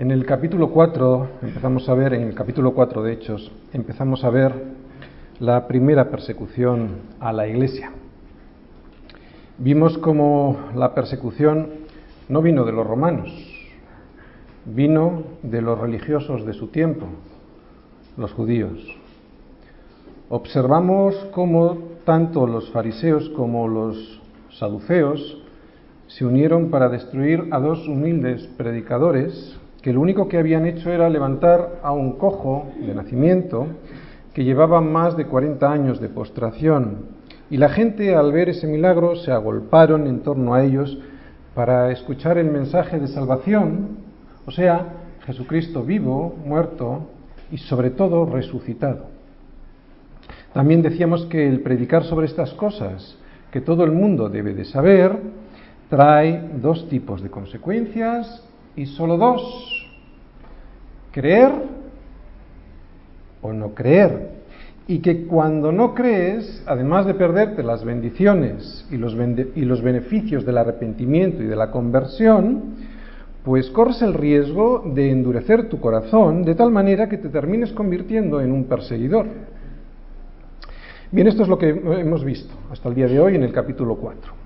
En el capítulo 4 empezamos a ver, en el capítulo 4 de Hechos, empezamos a ver la primera persecución a la iglesia. Vimos como la persecución no vino de los romanos, vino de los religiosos de su tiempo, los judíos. Observamos cómo tanto los fariseos como los saduceos se unieron para destruir a dos humildes predicadores que lo único que habían hecho era levantar a un cojo de nacimiento que llevaba más de 40 años de postración. Y la gente al ver ese milagro se agolparon en torno a ellos para escuchar el mensaje de salvación, o sea, Jesucristo vivo, muerto y sobre todo resucitado. También decíamos que el predicar sobre estas cosas que todo el mundo debe de saber trae dos tipos de consecuencias y solo dos. Creer o no creer. Y que cuando no crees, además de perderte las bendiciones y los, beneficios del arrepentimiento y de la conversión, pues corres el riesgo de endurecer tu corazón de tal manera que te termines convirtiendo en un perseguidor. Bien, esto es lo que hemos visto hasta el día de hoy en el capítulo 4.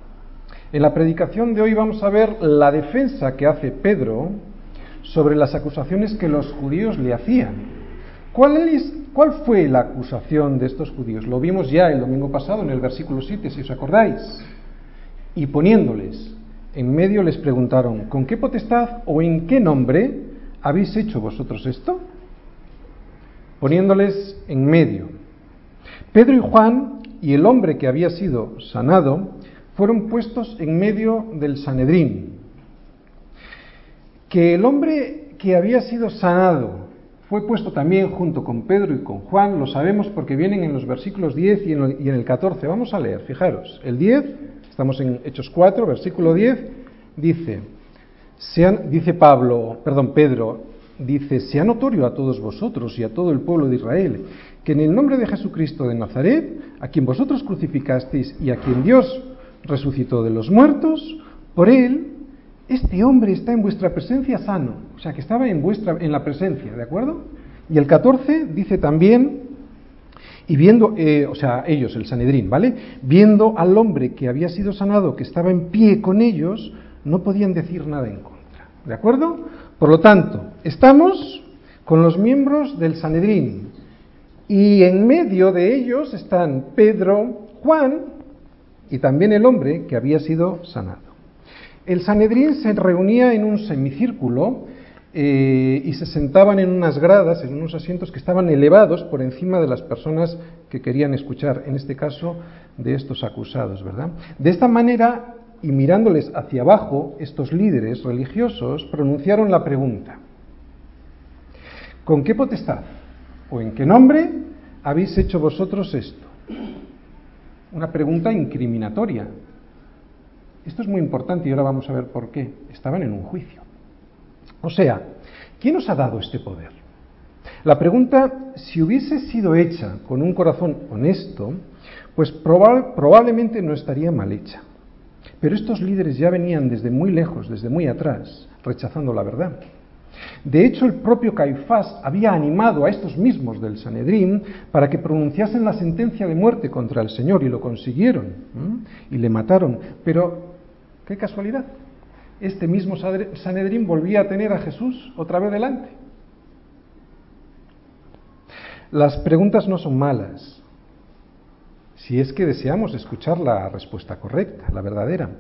En la predicación de hoy vamos a ver la defensa que hace Pedro sobre las acusaciones que los judíos le hacían. ¿Cuál, es, ¿Cuál fue la acusación de estos judíos? Lo vimos ya el domingo pasado en el versículo 7, si os acordáis. Y poniéndoles en medio les preguntaron, ¿con qué potestad o en qué nombre habéis hecho vosotros esto? Poniéndoles en medio. Pedro y Juan y el hombre que había sido sanado fueron puestos en medio del Sanedrín. Que el hombre que había sido sanado fue puesto también junto con Pedro y con Juan, lo sabemos porque vienen en los versículos 10 y en, el 14. Vamos a leer, fijaros, el 10, estamos en Hechos 4, versículo 10, dice, sean, dice Pablo, perdón, Pedro, dice, sea notorio a todos vosotros y a todo el pueblo de Israel, que en el nombre de Jesucristo de Nazaret, a quien vosotros crucificasteis y a quien Dios resucitó de los muertos, por él, este hombre está en vuestra presencia sano, o sea que estaba en vuestra en la presencia, ¿de acuerdo? Y el 14 dice también y viendo, eh, o sea, ellos, el Sanedrín, ¿vale? Viendo al hombre que había sido sanado, que estaba en pie con ellos, no podían decir nada en contra, ¿de acuerdo? Por lo tanto, estamos con los miembros del Sanedrín y en medio de ellos están Pedro, Juan y también el hombre que había sido sanado. El Sanedrín se reunía en un semicírculo eh, y se sentaban en unas gradas, en unos asientos que estaban elevados por encima de las personas que querían escuchar, en este caso de estos acusados, ¿verdad? De esta manera, y mirándoles hacia abajo, estos líderes religiosos pronunciaron la pregunta, ¿con qué potestad o en qué nombre habéis hecho vosotros esto? Una pregunta incriminatoria. Esto es muy importante y ahora vamos a ver por qué. Estaban en un juicio. O sea, ¿quién nos ha dado este poder? La pregunta, si hubiese sido hecha con un corazón honesto, pues probablemente no estaría mal hecha. Pero estos líderes ya venían desde muy lejos, desde muy atrás, rechazando la verdad. De hecho, el propio Caifás había animado a estos mismos del Sanedrín para que pronunciasen la sentencia de muerte contra el Señor y lo consiguieron y le mataron. Pero, qué casualidad, este mismo Sanedrín volvía a tener a Jesús otra vez delante. Las preguntas no son malas, si es que deseamos escuchar la respuesta correcta, la verdadera.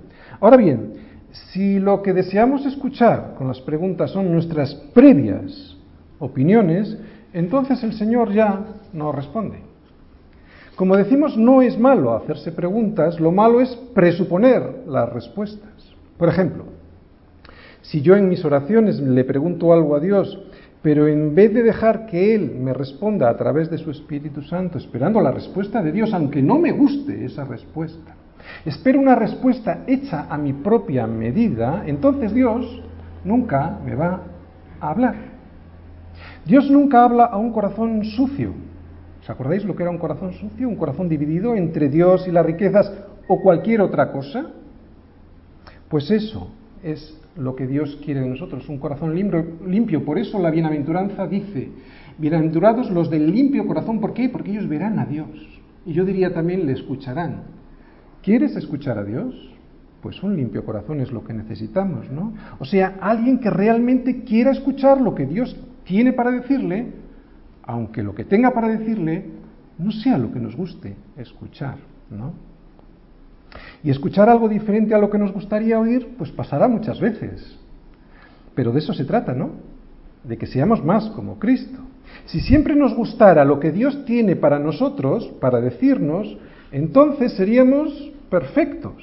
Ahora bien, si lo que deseamos escuchar con las preguntas son nuestras previas opiniones, entonces el Señor ya no responde. Como decimos, no es malo hacerse preguntas, lo malo es presuponer las respuestas. Por ejemplo, si yo en mis oraciones le pregunto algo a Dios, pero en vez de dejar que Él me responda a través de su Espíritu Santo, esperando la respuesta de Dios, aunque no me guste esa respuesta, espero una respuesta hecha a mi propia medida, entonces Dios nunca me va a hablar. Dios nunca habla a un corazón sucio. ¿Os acordáis lo que era un corazón sucio? Un corazón dividido entre Dios y las riquezas o cualquier otra cosa. Pues eso es lo que Dios quiere de nosotros, un corazón limpio. Por eso la bienaventuranza dice, bienaventurados los del limpio corazón, ¿por qué? Porque ellos verán a Dios. Y yo diría también, le escucharán. ¿Quieres escuchar a Dios? Pues un limpio corazón es lo que necesitamos, ¿no? O sea, alguien que realmente quiera escuchar lo que Dios tiene para decirle, aunque lo que tenga para decirle no sea lo que nos guste escuchar, ¿no? Y escuchar algo diferente a lo que nos gustaría oír, pues pasará muchas veces. Pero de eso se trata, ¿no? De que seamos más como Cristo. Si siempre nos gustara lo que Dios tiene para nosotros, para decirnos, entonces seríamos perfectos.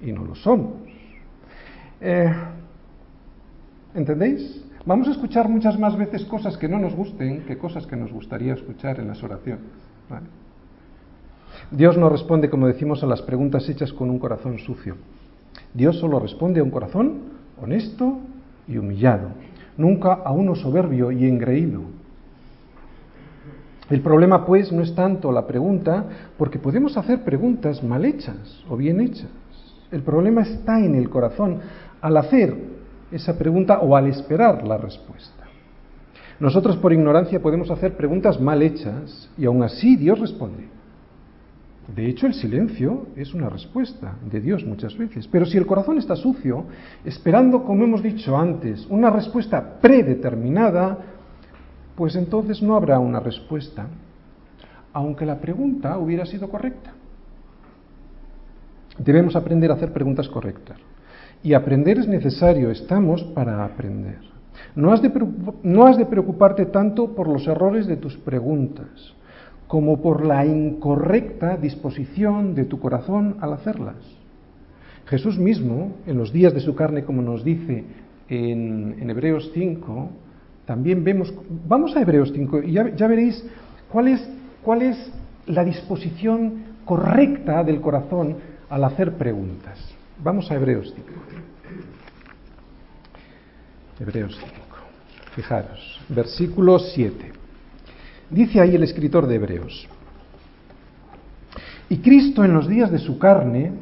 Y no lo somos. Eh, ¿Entendéis? Vamos a escuchar muchas más veces cosas que no nos gusten que cosas que nos gustaría escuchar en las oraciones. Dios no responde, como decimos, a las preguntas hechas con un corazón sucio. Dios solo responde a un corazón honesto y humillado, nunca a uno soberbio y engreído. El problema, pues, no es tanto la pregunta, porque podemos hacer preguntas mal hechas o bien hechas. El problema está en el corazón al hacer esa pregunta o al esperar la respuesta. Nosotros por ignorancia podemos hacer preguntas mal hechas y aún así Dios responde. De hecho, el silencio es una respuesta de Dios muchas veces. Pero si el corazón está sucio, esperando, como hemos dicho antes, una respuesta predeterminada, pues entonces no habrá una respuesta, aunque la pregunta hubiera sido correcta. Debemos aprender a hacer preguntas correctas. Y aprender es necesario, estamos para aprender. No has, de, no has de preocuparte tanto por los errores de tus preguntas como por la incorrecta disposición de tu corazón al hacerlas. Jesús mismo, en los días de su carne, como nos dice en, Hebreos 5, también vemos, vamos a Hebreos 5 y ya, veréis cuál es, cuál es la disposición correcta del corazón al hacer preguntas. Vamos a Hebreos 5. Hebreos 5. Fijaros, versículo 7. Dice ahí el escritor de Hebreos, y Cristo en los días de su carne,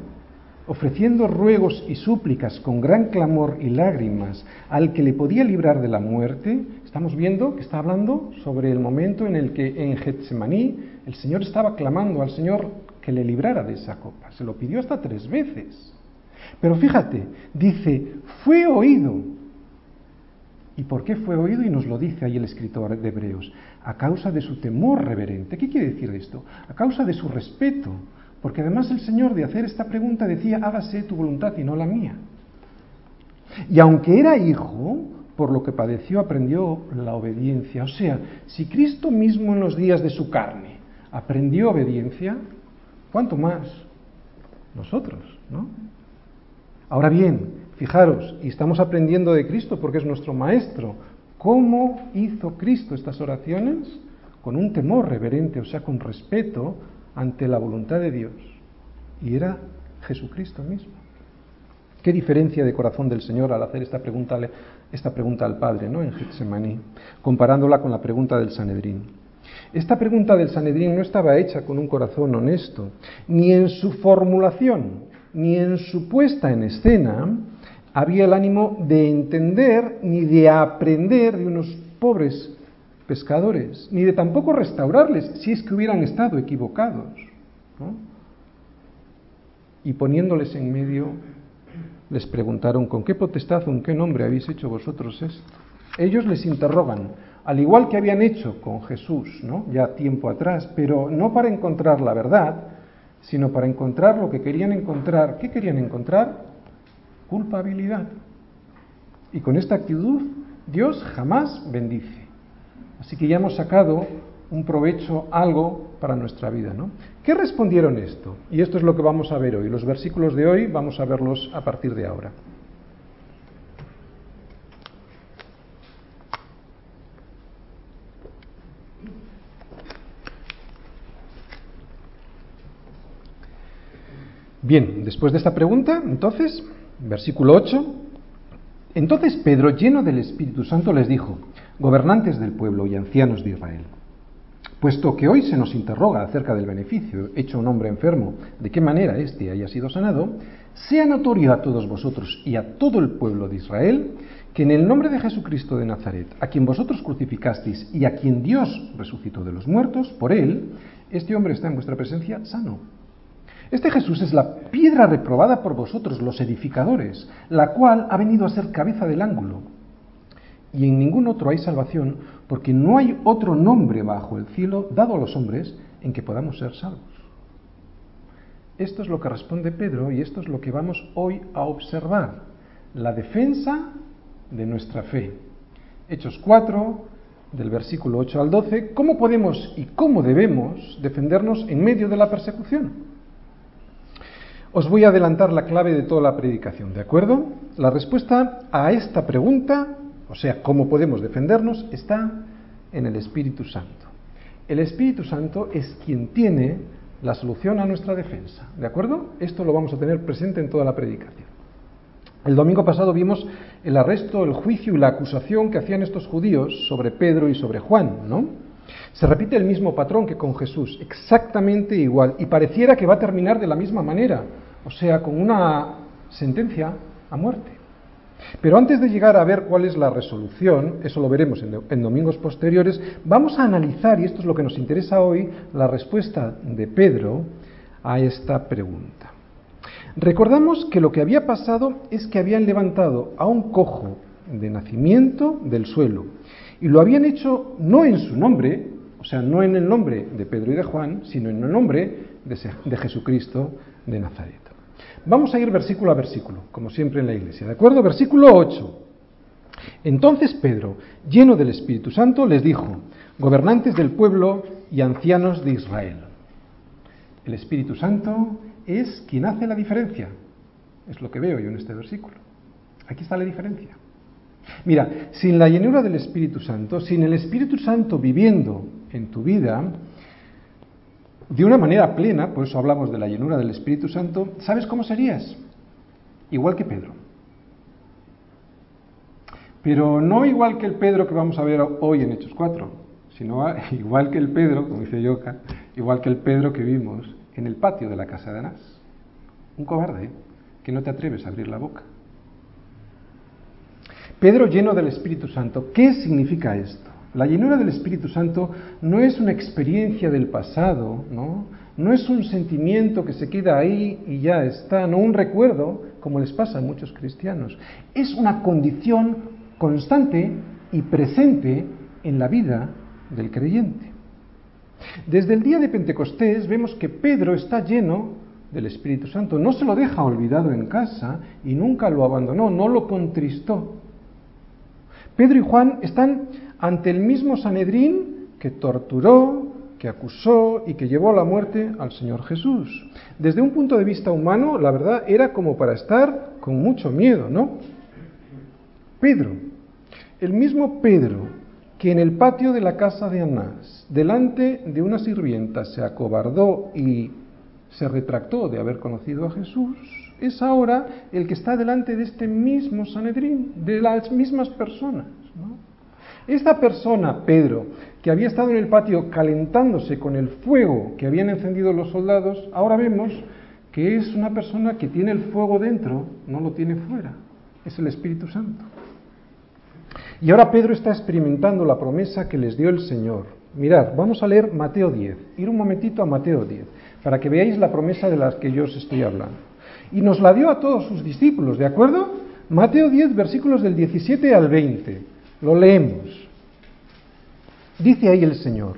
ofreciendo ruegos y súplicas con gran clamor y lágrimas al que le podía librar de la muerte, estamos viendo que está hablando sobre el momento en el que en Getsemaní el Señor estaba clamando al Señor que le librara de esa copa. Se lo pidió hasta tres veces. Pero fíjate, dice, fue oído. ¿Y por qué fue oído? Y nos lo dice ahí el escritor de Hebreos a causa de su temor reverente. ¿Qué quiere decir esto? A causa de su respeto, porque además el Señor de hacer esta pregunta decía, hágase tu voluntad y no la mía. Y aunque era hijo, por lo que padeció aprendió la obediencia. O sea, si Cristo mismo en los días de su carne aprendió obediencia, ¿cuánto más nosotros? ¿no? Ahora bien, fijaros, y estamos aprendiendo de Cristo porque es nuestro Maestro, ¿Cómo hizo Cristo estas oraciones? Con un temor reverente, o sea, con respeto ante la voluntad de Dios. Y era Jesucristo mismo. Qué diferencia de corazón del Señor al hacer esta pregunta, esta pregunta al Padre, ¿no? En Getsemaní, comparándola con la pregunta del Sanedrín. Esta pregunta del Sanedrín no estaba hecha con un corazón honesto, ni en su formulación, ni en su puesta en escena, había el ánimo de entender ni de aprender de unos pobres pescadores, ni de tampoco restaurarles si es que hubieran estado equivocados. Y poniéndoles en medio, les preguntaron, ¿con qué potestad o en qué nombre habéis hecho vosotros esto? Ellos les interrogan, al igual que habían hecho con Jesús, ¿no? ya tiempo atrás, pero no para encontrar la verdad, sino para encontrar lo que querían encontrar. ¿Qué querían encontrar? culpabilidad. Y con esta actitud Dios jamás bendice. Así que ya hemos sacado un provecho, algo para nuestra vida. ¿no? ¿Qué respondieron esto? Y esto es lo que vamos a ver hoy. Los versículos de hoy vamos a verlos a partir de ahora. Bien, después de esta pregunta, entonces, Versículo 8. Entonces Pedro, lleno del Espíritu Santo, les dijo, gobernantes del pueblo y ancianos de Israel, puesto que hoy se nos interroga acerca del beneficio hecho a un hombre enfermo, de qué manera éste haya sido sanado, sea notorio a todos vosotros y a todo el pueblo de Israel que en el nombre de Jesucristo de Nazaret, a quien vosotros crucificasteis y a quien Dios resucitó de los muertos, por él, este hombre está en vuestra presencia sano. Este Jesús es la piedra reprobada por vosotros, los edificadores, la cual ha venido a ser cabeza del ángulo. Y en ningún otro hay salvación, porque no hay otro nombre bajo el cielo dado a los hombres en que podamos ser salvos. Esto es lo que responde Pedro y esto es lo que vamos hoy a observar. La defensa de nuestra fe. Hechos 4, del versículo 8 al 12, ¿cómo podemos y cómo debemos defendernos en medio de la persecución? Os voy a adelantar la clave de toda la predicación, ¿de acuerdo? La respuesta a esta pregunta, o sea, cómo podemos defendernos, está en el Espíritu Santo. El Espíritu Santo es quien tiene la solución a nuestra defensa, ¿de acuerdo? Esto lo vamos a tener presente en toda la predicación. El domingo pasado vimos el arresto, el juicio y la acusación que hacían estos judíos sobre Pedro y sobre Juan, ¿no? Se repite el mismo patrón que con Jesús, exactamente igual, y pareciera que va a terminar de la misma manera, o sea, con una sentencia a muerte. Pero antes de llegar a ver cuál es la resolución, eso lo veremos en, domingos posteriores, vamos a analizar, y esto es lo que nos interesa hoy, la respuesta de Pedro a esta pregunta. Recordamos que lo que había pasado es que habían levantado a un cojo de nacimiento del suelo y lo habían hecho no en su nombre, o sea, no en el nombre de Pedro y de Juan, sino en el nombre de, Jesucristo de Nazaret. Vamos a ir versículo a versículo, como siempre en la iglesia, ¿de acuerdo? Versículo 8. Entonces Pedro, lleno del Espíritu Santo, les dijo, gobernantes del pueblo y ancianos de Israel. El Espíritu Santo es quien hace la diferencia. Es lo que veo yo en este versículo. Aquí está la diferencia. Mira, sin la llenura del Espíritu Santo, sin el Espíritu Santo viviendo en tu vida de una manera plena, por eso hablamos de la llenura del Espíritu Santo, ¿sabes cómo serías? Igual que Pedro. Pero no igual que el Pedro que vamos a ver hoy en Hechos 4, sino igual que el Pedro, como dice Yoka, igual que el Pedro que vimos en el patio de la casa de Anás. Un cobarde que no te atreves a abrir la boca. Pedro lleno del Espíritu Santo. ¿Qué significa esto? La llenura del Espíritu Santo no es una experiencia del pasado, ¿no? No es un sentimiento que se queda ahí y ya está, no un recuerdo, como les pasa a muchos cristianos. Es una condición constante y presente en la vida del creyente. Desde el día de Pentecostés vemos que Pedro está lleno del Espíritu Santo, no se lo deja olvidado en casa y nunca lo abandonó, no lo contristó. Pedro y Juan están ante el mismo Sanedrín que torturó, que acusó y que llevó a la muerte al Señor Jesús. Desde un punto de vista humano, la verdad era como para estar con mucho miedo, ¿no? Pedro, el mismo Pedro que en el patio de la casa de Anás, delante de una sirvienta, se acobardó y se retractó de haber conocido a Jesús, es ahora el que está delante de este mismo Sanedrín, de las mismas personas. Esta persona, Pedro, que había estado en el patio calentándose con el fuego que habían encendido los soldados, ahora vemos que es una persona que tiene el fuego dentro, no lo tiene fuera. Es el Espíritu Santo. Y ahora Pedro está experimentando la promesa que les dio el Señor. Mirad, vamos a leer Mateo 10. Ir un momentito a Mateo 10, para que veáis la promesa de la que yo os estoy hablando. Y nos la dio a todos sus discípulos, ¿de acuerdo? Mateo 10, versículos del 17 al 20. Lo leemos. Dice ahí el Señor.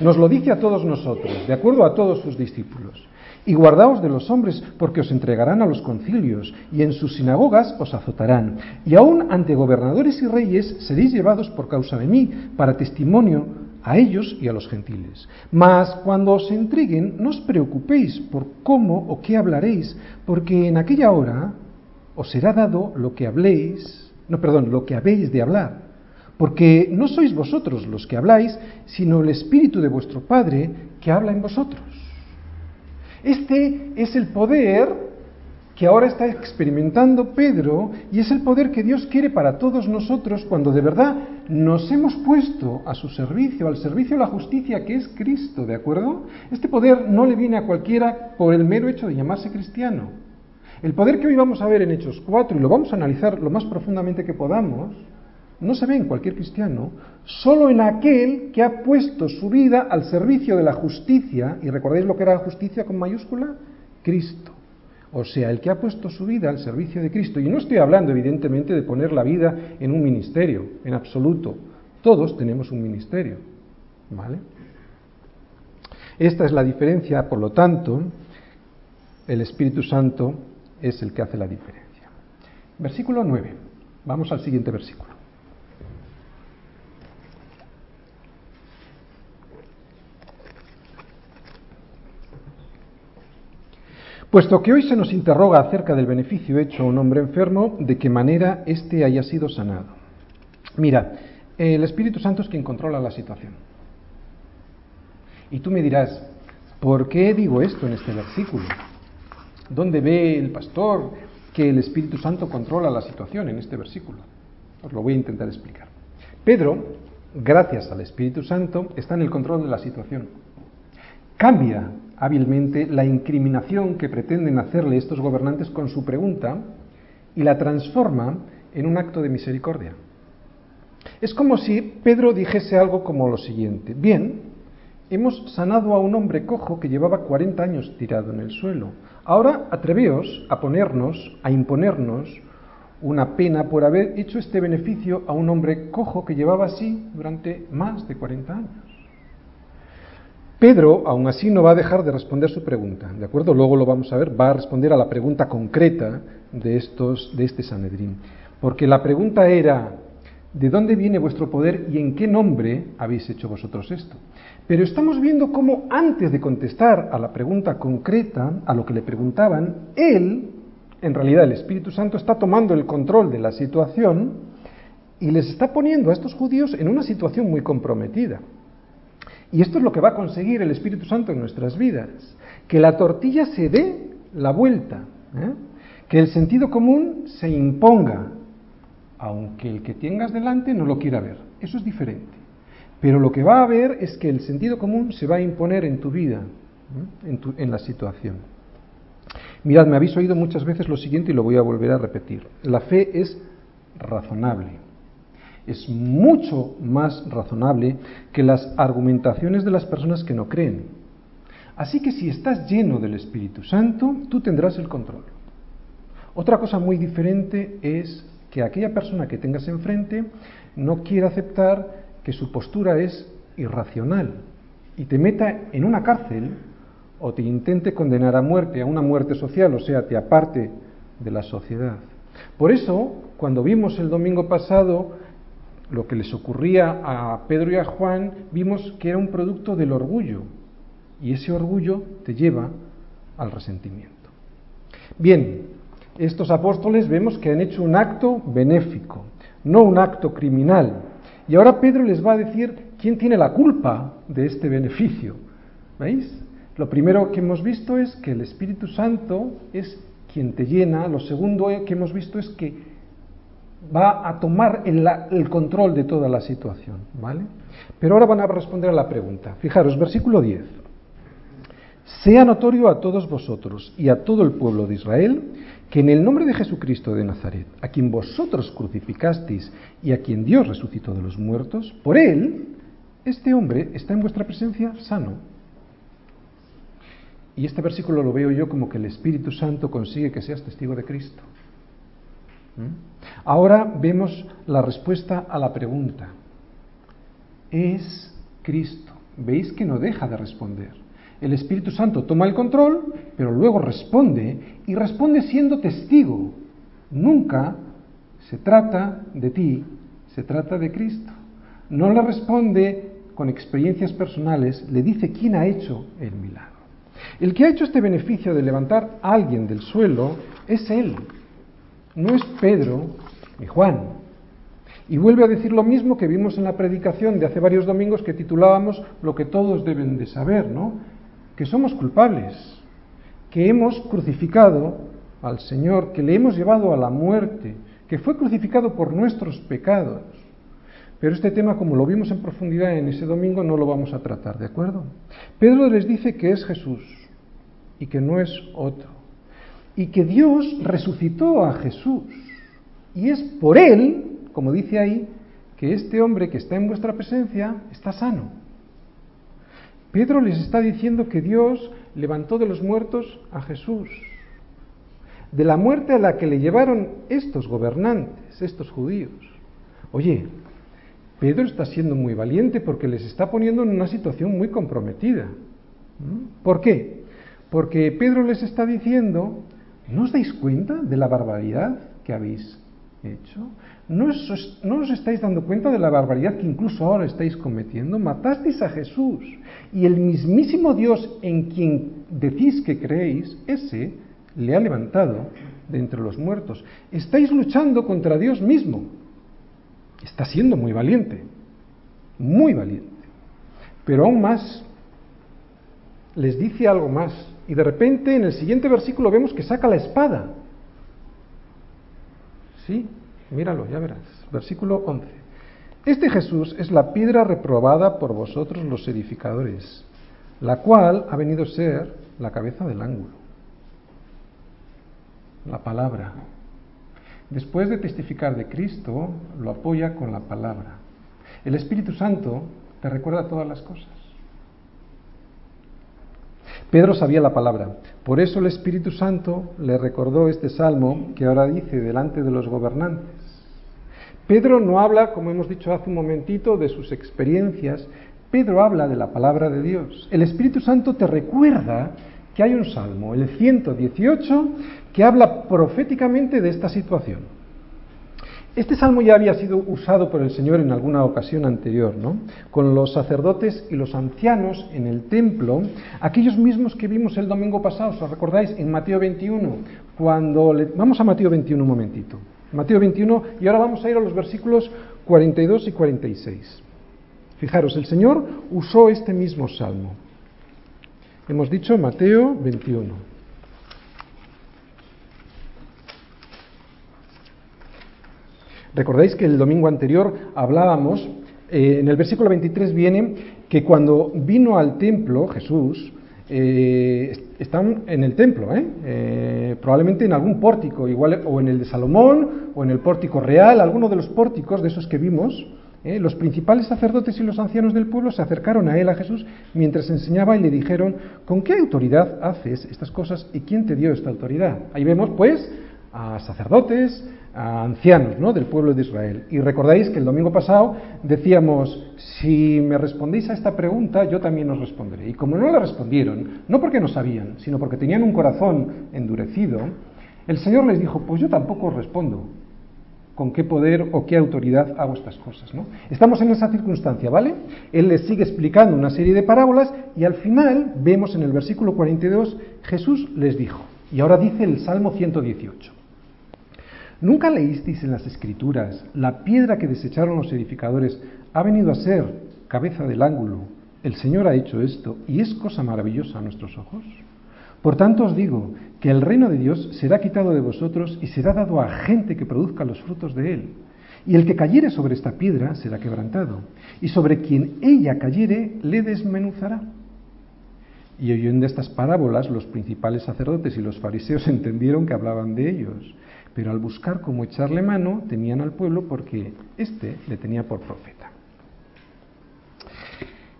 Nos lo dice a todos nosotros, de acuerdo a todos sus discípulos. Y guardaos de los hombres, porque os entregarán a los concilios, y en sus sinagogas os azotarán. Y aún ante gobernadores y reyes seréis llevados por causa de mí, para testimonio a ellos y a los gentiles. Mas cuando os entreguen, no os preocupéis por cómo o qué hablaréis, porque en aquella hora os será dado lo que habléis, no, perdón, lo que habéis de hablar. Porque no sois vosotros los que habláis, sino el Espíritu de vuestro Padre que habla en vosotros. Este es el poder que ahora está experimentando Pedro y es el poder que Dios quiere para todos nosotros cuando de verdad nos hemos puesto a su servicio, al servicio de la justicia que es Cristo, ¿de acuerdo? Este poder no le viene a cualquiera por el mero hecho de llamarse cristiano. El poder que hoy vamos a ver en Hechos 4, y lo vamos a analizar lo más profundamente que podamos, no se ve en cualquier cristiano, solo en aquel que ha puesto su vida al servicio de la justicia, y recordáis lo que era justicia con mayúscula, Cristo. O sea, el que ha puesto su vida al servicio de Cristo. Y no estoy hablando, evidentemente, de poner la vida en un ministerio, en absoluto. Todos tenemos un ministerio. ¿Vale? Esta es la diferencia, por lo tanto, el Espíritu Santo es el que hace la diferencia. Versículo 9. Vamos al siguiente versículo. Puesto que hoy se nos interroga acerca del beneficio hecho a un hombre enfermo, de qué manera éste haya sido sanado. Mira, el Espíritu Santo es quien controla la situación. Y tú me dirás, ¿por qué digo esto en este versículo? ¿Dónde ve el pastor que el Espíritu Santo controla la situación en este versículo? Os lo voy a intentar explicar. Pedro, gracias al Espíritu Santo, está en el control de la situación. Cambia hábilmente la incriminación que pretenden hacerle estos gobernantes con su pregunta y la transforma en un acto de misericordia. Es como si Pedro dijese algo como lo siguiente, bien, hemos sanado a un hombre cojo que llevaba 40 años tirado en el suelo. Ahora atreveos a ponernos, a imponernos una pena por haber hecho este beneficio a un hombre cojo que llevaba así durante más de 40 años. Pedro, aún así, no va a dejar de responder su pregunta, ¿de acuerdo? Luego lo vamos a ver, va a responder a la pregunta concreta de, estos, de este Sanedrín. Porque la pregunta era, ¿de dónde viene vuestro poder y en qué nombre habéis hecho vosotros esto? Pero estamos viendo cómo antes de contestar a la pregunta concreta, a lo que le preguntaban, él, en realidad el Espíritu Santo, está tomando el control de la situación y les está poniendo a estos judíos en una situación muy comprometida. Y esto es lo que va a conseguir el Espíritu Santo en nuestras vidas, que la tortilla se dé la vuelta, ¿eh? que el sentido común se imponga, aunque el que tengas delante no lo quiera ver. Eso es diferente. Pero lo que va a haber es que el sentido común se va a imponer en tu vida, ¿eh? en, en la situación. Mirad, me habéis oído muchas veces lo siguiente y lo voy a volver a repetir. La fe es razonable es mucho más razonable que las argumentaciones de las personas que no creen. Así que si estás lleno del Espíritu Santo, tú tendrás el control. Otra cosa muy diferente es que aquella persona que tengas enfrente no quiera aceptar que su postura es irracional y te meta en una cárcel o te intente condenar a muerte, a una muerte social, o sea, te aparte de la sociedad. Por eso, cuando vimos el domingo pasado lo que les ocurría a Pedro y a Juan, vimos que era un producto del orgullo. Y ese orgullo te lleva al resentimiento. Bien, estos apóstoles vemos que han hecho un acto benéfico, no un acto criminal. Y ahora Pedro les va a decir quién tiene la culpa de este beneficio. ¿Veis? Lo primero que hemos visto es que el Espíritu Santo es quien te llena. Lo segundo que hemos visto es que va a tomar el, control de toda la situación, ¿vale? Pero ahora van a responder a la pregunta. Fijaros, versículo 10. Sea notorio a todos vosotros y a todo el pueblo de Israel que en el nombre de Jesucristo de Nazaret, a quien vosotros crucificasteis y a quien Dios resucitó de los muertos, por él, este hombre está en vuestra presencia sano. Y este versículo lo veo yo como que el Espíritu Santo consigue que seas testigo de Cristo. ¿Mm? Ahora vemos la respuesta a la pregunta. Es Cristo. Veis que no deja de responder. El Espíritu Santo toma el control, pero luego responde y responde siendo testigo. Nunca se trata de ti, se trata de Cristo. No le responde con experiencias personales, le dice quién ha hecho el milagro. El que ha hecho este beneficio de levantar a alguien del suelo es Él, no es Pedro ni Juan. Y vuelve a decir lo mismo que vimos en la predicación de hace varios domingos que titulábamos Lo que todos deben de saber, ¿no? Que somos culpables, que hemos crucificado al Señor, que le hemos llevado a la muerte, que fue crucificado por nuestros pecados. Pero este tema, como lo vimos en profundidad en ese domingo, no lo vamos a tratar, ¿de acuerdo? Pedro les dice que es Jesús y que no es otro. Y que Dios resucitó a Jesús. Y es por él, como dice ahí, que este hombre que está en vuestra presencia está sano. Pedro les está diciendo que Dios levantó de los muertos a Jesús, de la muerte a la que le llevaron estos gobernantes, estos judíos. Oye, Pedro está siendo muy valiente porque les está poniendo en una situación muy comprometida. ¿Mm? ¿Por qué? Porque Pedro les está diciendo, ¿no os dais cuenta de la barbaridad que habéis hecho? ¿No os, ¿No os, estáis dando cuenta de la barbaridad que incluso ahora estáis cometiendo? Matasteis a Jesús y el mismísimo Dios en quien decís que creéis, ese le ha levantado de entre los muertos. Estáis luchando contra Dios mismo. Está siendo muy valiente, muy valiente. Pero aún más, les dice algo más. Y de repente en el siguiente versículo vemos que saca la espada. ¿Sí? Míralo, ya verás. Versículo 11. Este Jesús es la piedra reprobada por vosotros los edificadores, la cual ha venido a ser la cabeza del ángulo. La palabra. Después de testificar de Cristo, lo apoya con la palabra. El Espíritu Santo te recuerda todas las cosas. Pedro sabía la palabra. Por eso el Espíritu Santo le recordó este salmo que ahora dice delante de los gobernantes. Pedro no habla, como hemos dicho hace un momentito, de sus experiencias. Pedro habla de la palabra de Dios. El Espíritu Santo te recuerda que hay un salmo, el 118, que habla proféticamente de esta situación. Este salmo ya había sido usado por el Señor en alguna ocasión anterior, ¿no? Con los sacerdotes y los ancianos en el templo, aquellos mismos que vimos el domingo pasado, ¿os recordáis? En Mateo 21, cuando le... vamos a Mateo 21 un momentito. Mateo 21 y ahora vamos a ir a los versículos 42 y 46. Fijaros, el Señor usó este mismo salmo. Hemos dicho Mateo 21. Recordáis que el domingo anterior hablábamos, eh, en el versículo 23 viene que cuando vino al templo Jesús, eh, están en el templo, ¿eh? ¿eh? probablemente en algún pórtico, igual o en el de Salomón o en el pórtico real, alguno de los pórticos de esos que vimos. Los principales sacerdotes y los ancianos del pueblo se acercaron a él, a Jesús, mientras enseñaba y le dijeron, ¿con qué autoridad haces estas cosas y quién te dio esta autoridad? Ahí vemos, pues, a sacerdotes, a ancianos ¿no? del pueblo de Israel. Y recordáis que el domingo pasado decíamos, si me respondéis a esta pregunta, yo también os responderé. Y como no le respondieron, no porque no sabían, sino porque tenían un corazón endurecido, el Señor les dijo, pues yo tampoco os respondo con qué poder o qué autoridad hago estas cosas. ¿no? Estamos en esa circunstancia, ¿vale? Él les sigue explicando una serie de parábolas y al final vemos en el versículo 42, Jesús les dijo, y ahora dice el Salmo 118. ¿Nunca leísteis en las escrituras la piedra que desecharon los edificadores ha venido a ser cabeza del ángulo? El Señor ha hecho esto y es cosa maravillosa a nuestros ojos. Por tanto os digo que el reino de Dios será quitado de vosotros y será dado a gente que produzca los frutos de él. Y el que cayere sobre esta piedra será quebrantado, y sobre quien ella cayere le desmenuzará. Y oyendo estas parábolas, los principales sacerdotes y los fariseos entendieron que hablaban de ellos pero al buscar cómo echarle mano temían al pueblo porque éste le tenía por profeta.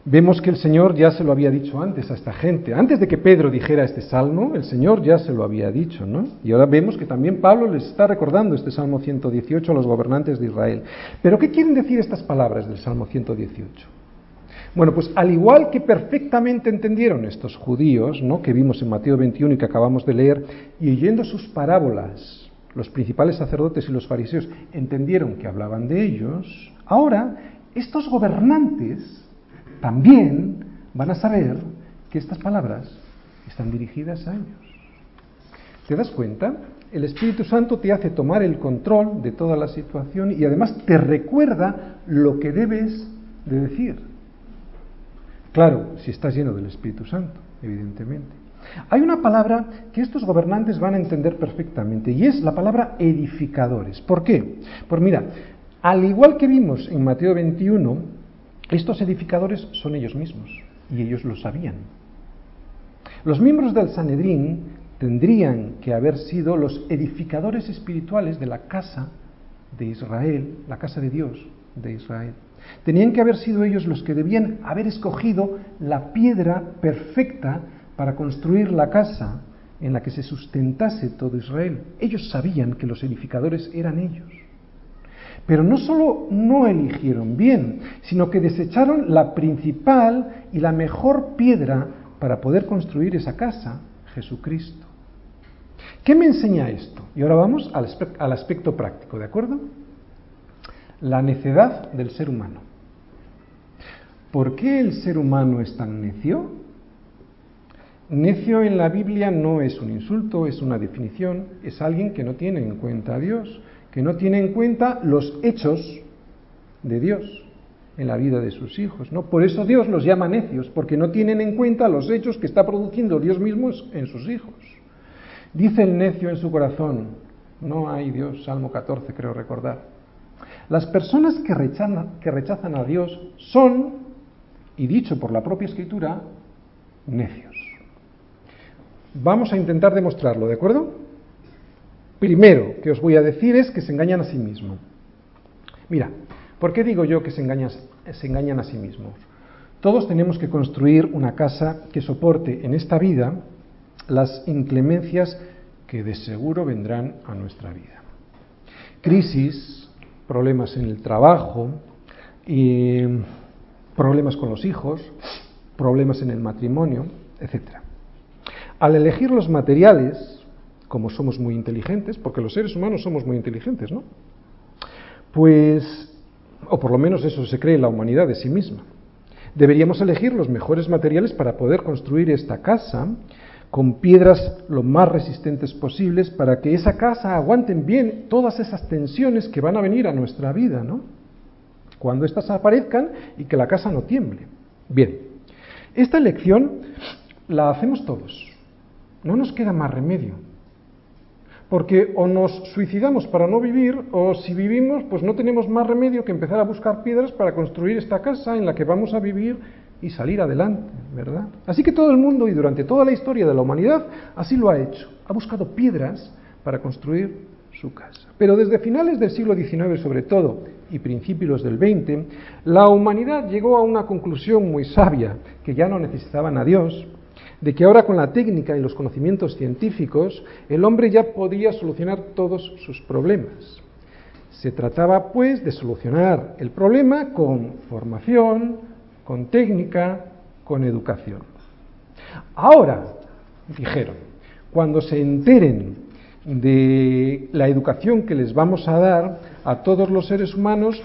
Vemos que el Señor ya se lo había dicho antes a esta gente. Antes de que Pedro dijera este salmo, el Señor ya se lo había dicho, ¿no? Y ahora vemos que también Pablo les está recordando este salmo 118 a los gobernantes de Israel. Pero ¿qué quieren decir estas palabras del salmo 118? Bueno, pues al igual que perfectamente entendieron estos judíos, ¿no? que vimos en Mateo 21 y que acabamos de leer, y oyendo sus parábolas, los principales sacerdotes y los fariseos entendieron que hablaban de ellos, ahora estos gobernantes también van a saber que estas palabras están dirigidas a ellos. ¿Te das cuenta? El Espíritu Santo te hace tomar el control de toda la situación y además te recuerda lo que debes de decir. Claro, si estás lleno del Espíritu Santo, evidentemente. Hay una palabra que estos gobernantes van a entender perfectamente y es la palabra edificadores. ¿Por qué? Pues mira, al igual que vimos en Mateo 21, estos edificadores son ellos mismos y ellos lo sabían. Los miembros del Sanedrín tendrían que haber sido los edificadores espirituales de la casa de Israel, la casa de Dios de Israel. Tenían que haber sido ellos los que debían haber escogido la piedra perfecta para construir la casa en la que se sustentase todo Israel. Ellos sabían que los edificadores eran ellos. Pero no solo no eligieron bien, sino que desecharon la principal y la mejor piedra para poder construir esa casa, Jesucristo. ¿Qué me enseña esto? Y ahora vamos al, al aspecto práctico, ¿de acuerdo? La necedad del ser humano. ¿Por qué el ser humano es tan necio? Necio en la Biblia no es un insulto, es una definición, es alguien que no tiene en cuenta a Dios, que no tiene en cuenta los hechos de Dios en la vida de sus hijos, ¿no? Por eso Dios los llama necios, porque no tienen en cuenta los hechos que está produciendo Dios mismo en sus hijos. Dice el necio en su corazón, no hay Dios, Salmo 14 creo recordar. Las personas que rechazan, que rechazan a Dios son, y dicho por la propia escritura, necios. Vamos a intentar demostrarlo, ¿de acuerdo? Primero que os voy a decir es que se engañan a sí mismos. Mira, ¿por qué digo yo que se engañan, a sí mismos? Todos tenemos que construir una casa que soporte en esta vida las inclemencias que de seguro vendrán a nuestra vida. Crisis, problemas en el trabajo, y problemas con los hijos, problemas en el matrimonio, etc. Al elegir los materiales, como somos muy inteligentes, porque los seres humanos somos muy inteligentes, ¿no? Pues, o por lo menos eso se cree la humanidad de sí misma. Deberíamos elegir los mejores materiales para poder construir esta casa con piedras lo más resistentes posibles para que esa casa aguanten bien todas esas tensiones que van a venir a nuestra vida, ¿no? Cuando éstas aparezcan y que la casa no tiemble. Bien, esta elección la hacemos todos. No nos queda más remedio porque o nos suicidamos para no vivir, o si vivimos, pues no tenemos más remedio que empezar a buscar piedras para construir esta casa en la que vamos a vivir y salir adelante, ¿verdad? Así que todo el mundo y durante toda la historia de la humanidad así lo ha hecho. Ha buscado piedras para construir su casa. Pero desde finales del siglo XIX sobre todo y principios del XX, la humanidad llegó a una conclusión muy sabia, que ya no necesitaban a Dios, de que ahora con la técnica y los conocimientos científicos el hombre ya podía solucionar todos sus problemas. Se trataba pues de solucionar el problema con formación, con técnica, con educación. Ahora, dijeron, cuando se enteren de la educación que les vamos a dar a todos los seres humanos,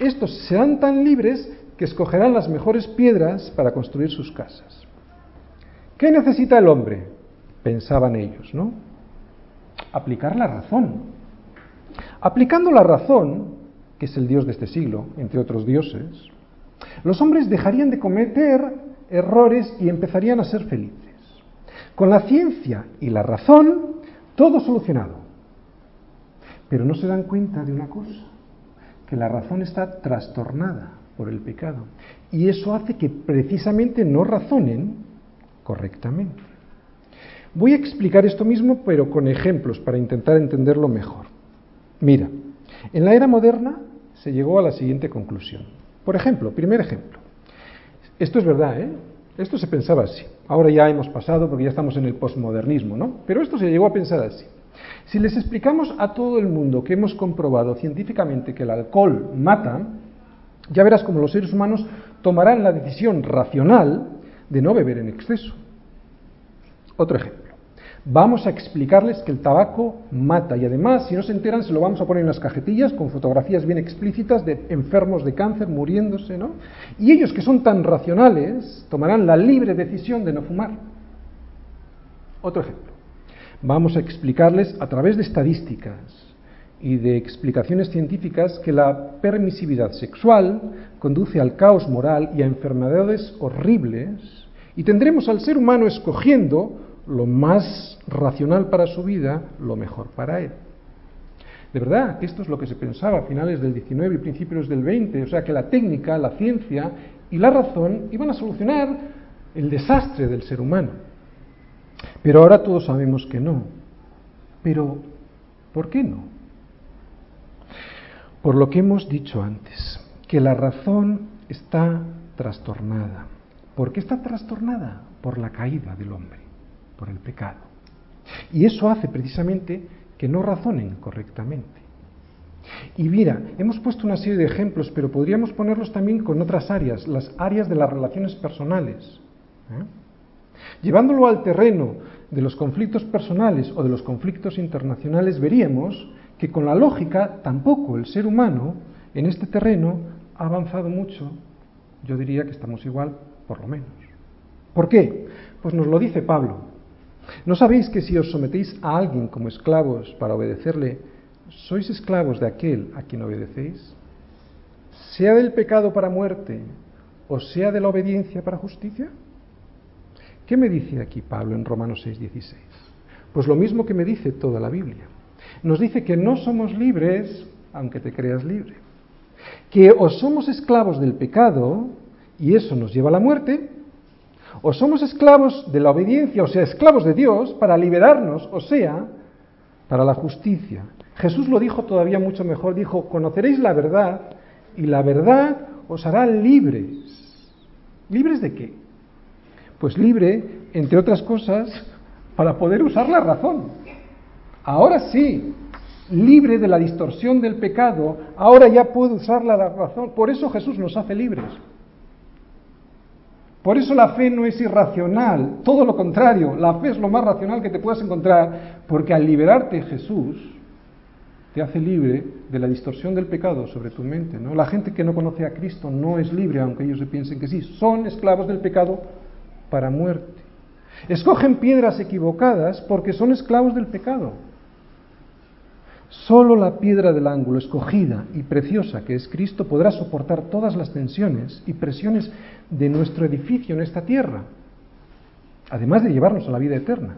estos serán tan libres que escogerán las mejores piedras para construir sus casas. ¿Qué necesita el hombre? Pensaban ellos, ¿no? Aplicar la razón. Aplicando la razón, que es el Dios de este siglo, entre otros dioses, los hombres dejarían de cometer errores y empezarían a ser felices. Con la ciencia y la razón, todo solucionado. Pero no se dan cuenta de una cosa, que la razón está trastornada por el pecado. Y eso hace que precisamente no razonen correctamente. Voy a explicar esto mismo, pero con ejemplos para intentar entenderlo mejor. Mira, en la era moderna se llegó a la siguiente conclusión. Por ejemplo, primer ejemplo. Esto es verdad, ¿eh? Esto se pensaba así. Ahora ya hemos pasado porque ya estamos en el posmodernismo, ¿no? Pero esto se llegó a pensar así. Si les explicamos a todo el mundo que hemos comprobado científicamente que el alcohol mata, ya verás como los seres humanos tomarán la decisión racional de no beber en exceso. Otro ejemplo. Vamos a explicarles que el tabaco mata y además, si no se enteran, se lo vamos a poner en las cajetillas con fotografías bien explícitas de enfermos de cáncer muriéndose, ¿no? Y ellos que son tan racionales tomarán la libre decisión de no fumar. Otro ejemplo. Vamos a explicarles a través de estadísticas y de explicaciones científicas que la permisividad sexual conduce al caos moral y a enfermedades horribles y tendremos al ser humano escogiendo lo más racional para su vida, lo mejor para él. De verdad esto es lo que se pensaba a finales del 19 y principios del 20, o sea que la técnica, la ciencia y la razón iban a solucionar el desastre del ser humano. Pero ahora todos sabemos que no. Pero, ¿por qué no? Por lo que hemos dicho antes, que la razón está trastornada. ¿Por qué está trastornada? Por la caída del hombre, por el pecado. Y eso hace precisamente que no razonen correctamente. Y mira, hemos puesto una serie de ejemplos, pero podríamos ponerlos también con otras áreas, las áreas de las relaciones personales. ¿eh? Llevándolo al terreno de los conflictos personales o de los conflictos internacionales, veríamos que con la lógica tampoco el ser humano en este terreno ha avanzado mucho. Yo diría que estamos igual, por lo menos. ¿Por qué? Pues nos lo dice Pablo. ¿No sabéis que si os sometéis a alguien como esclavos para obedecerle, sois esclavos de aquel a quien obedecéis? Sea del pecado para muerte o sea de la obediencia para justicia? ¿Qué me dice aquí Pablo en Romanos 6:16? Pues lo mismo que me dice toda la Biblia. Nos dice que no somos libres, aunque te creas libre. Que o somos esclavos del pecado, y eso nos lleva a la muerte, o somos esclavos de la obediencia, o sea, esclavos de Dios, para liberarnos, o sea, para la justicia. Jesús lo dijo todavía mucho mejor, dijo, conoceréis la verdad y la verdad os hará libres. ¿Libres de qué? Pues libre, entre otras cosas, para poder usar la razón. Ahora sí, libre de la distorsión del pecado, ahora ya puedo usar la razón. Por eso Jesús nos hace libres. Por eso la fe no es irracional, todo lo contrario, la fe es lo más racional que te puedas encontrar, porque al liberarte Jesús te hace libre de la distorsión del pecado sobre tu mente. ¿no? La gente que no conoce a Cristo no es libre, aunque ellos se piensen que sí, son esclavos del pecado para muerte. Escogen piedras equivocadas porque son esclavos del pecado. Solo la piedra del ángulo escogida y preciosa que es Cristo podrá soportar todas las tensiones y presiones de nuestro edificio en esta tierra, además de llevarnos a la vida eterna.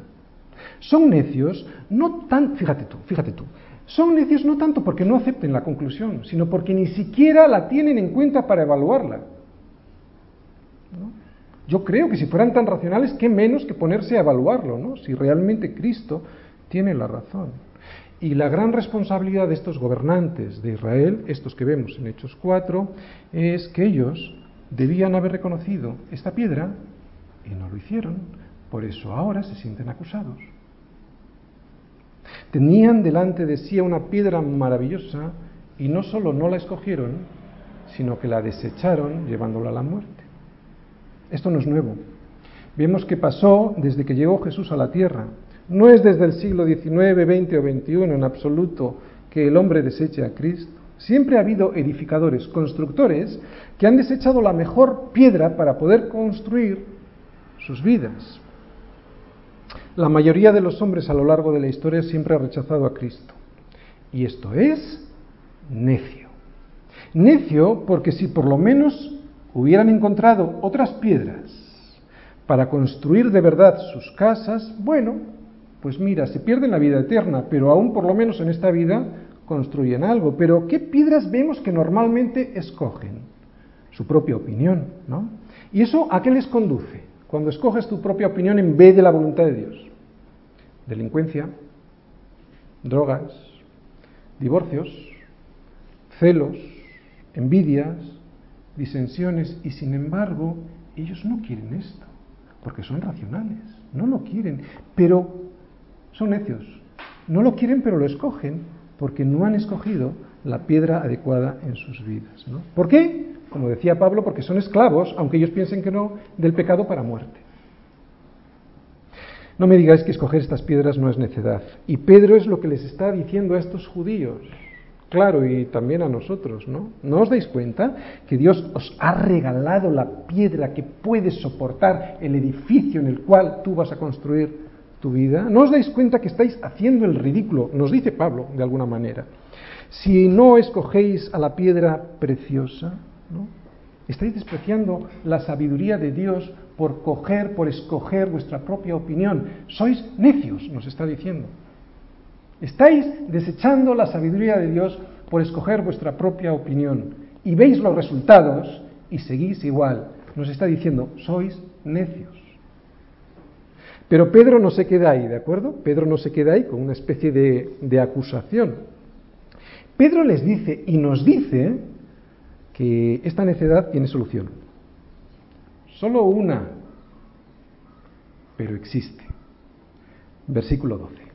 Son necios no tan, fíjate tú, fíjate tú, son necios no tanto porque no acepten la conclusión, sino porque ni siquiera la tienen en cuenta para evaluarla. Yo creo que si fueran tan racionales, qué menos que ponerse a evaluarlo, ¿no? Si realmente Cristo tiene la razón. Y la gran responsabilidad de estos gobernantes de Israel, estos que vemos en Hechos 4, es que ellos debían haber reconocido esta piedra y no lo hicieron. Por eso ahora se sienten acusados. Tenían delante de sí una piedra maravillosa y no solo no la escogieron, sino que la desecharon llevándola a la muerte. Esto no es nuevo. Vemos que pasó desde que llegó Jesús a la tierra. No es desde el siglo XIX, XX o XXI en absoluto que el hombre deseche a Cristo. Siempre ha habido edificadores, constructores, que han desechado la mejor piedra para poder construir sus vidas. La mayoría de los hombres a lo largo de la historia siempre ha rechazado a Cristo. Y esto es necio. Necio porque si por lo menos hubieran encontrado otras piedras para construir de verdad sus casas, bueno, pues mira, se pierden la vida eterna, pero aún por lo menos en esta vida construyen algo. Pero ¿qué piedras vemos que normalmente escogen? Su propia opinión, ¿no? ¿Y eso a qué les conduce? Cuando escoges tu propia opinión en vez de la voluntad de Dios. Delincuencia, drogas, divorcios, celos, envidias, disensiones y sin embargo ellos no quieren esto, porque son racionales, no lo quieren, pero son necios, no lo quieren pero lo escogen porque no han escogido la piedra adecuada en sus vidas. ¿Por qué? Como decía Pablo, porque son esclavos, aunque ellos piensen que no, del pecado para muerte. No me digáis que escoger estas piedras no es necedad. Y Pedro es lo que les está diciendo a estos judíos. Claro, y también a nosotros, ¿no? ¿No os dais cuenta que Dios os ha regalado la piedra que puede soportar el edificio en el cual tú vas a construir tu vida? ¿No os dais cuenta que estáis haciendo el ridículo? Nos dice Pablo, de alguna manera. Si no escogéis a la piedra preciosa. Estáis despreciando la sabiduría de Dios por coger, por escoger vuestra propia opinión. Sois necios, nos está diciendo. Estáis desechando la sabiduría de Dios por escoger vuestra propia opinión y veis los resultados y seguís igual. Nos está diciendo, sois necios. Pero Pedro no se queda ahí, ¿de acuerdo? Pedro no se queda ahí con una especie de, de acusación. Pedro les dice y nos dice que esta necedad tiene solución. Solo una, pero existe. Versículo 12.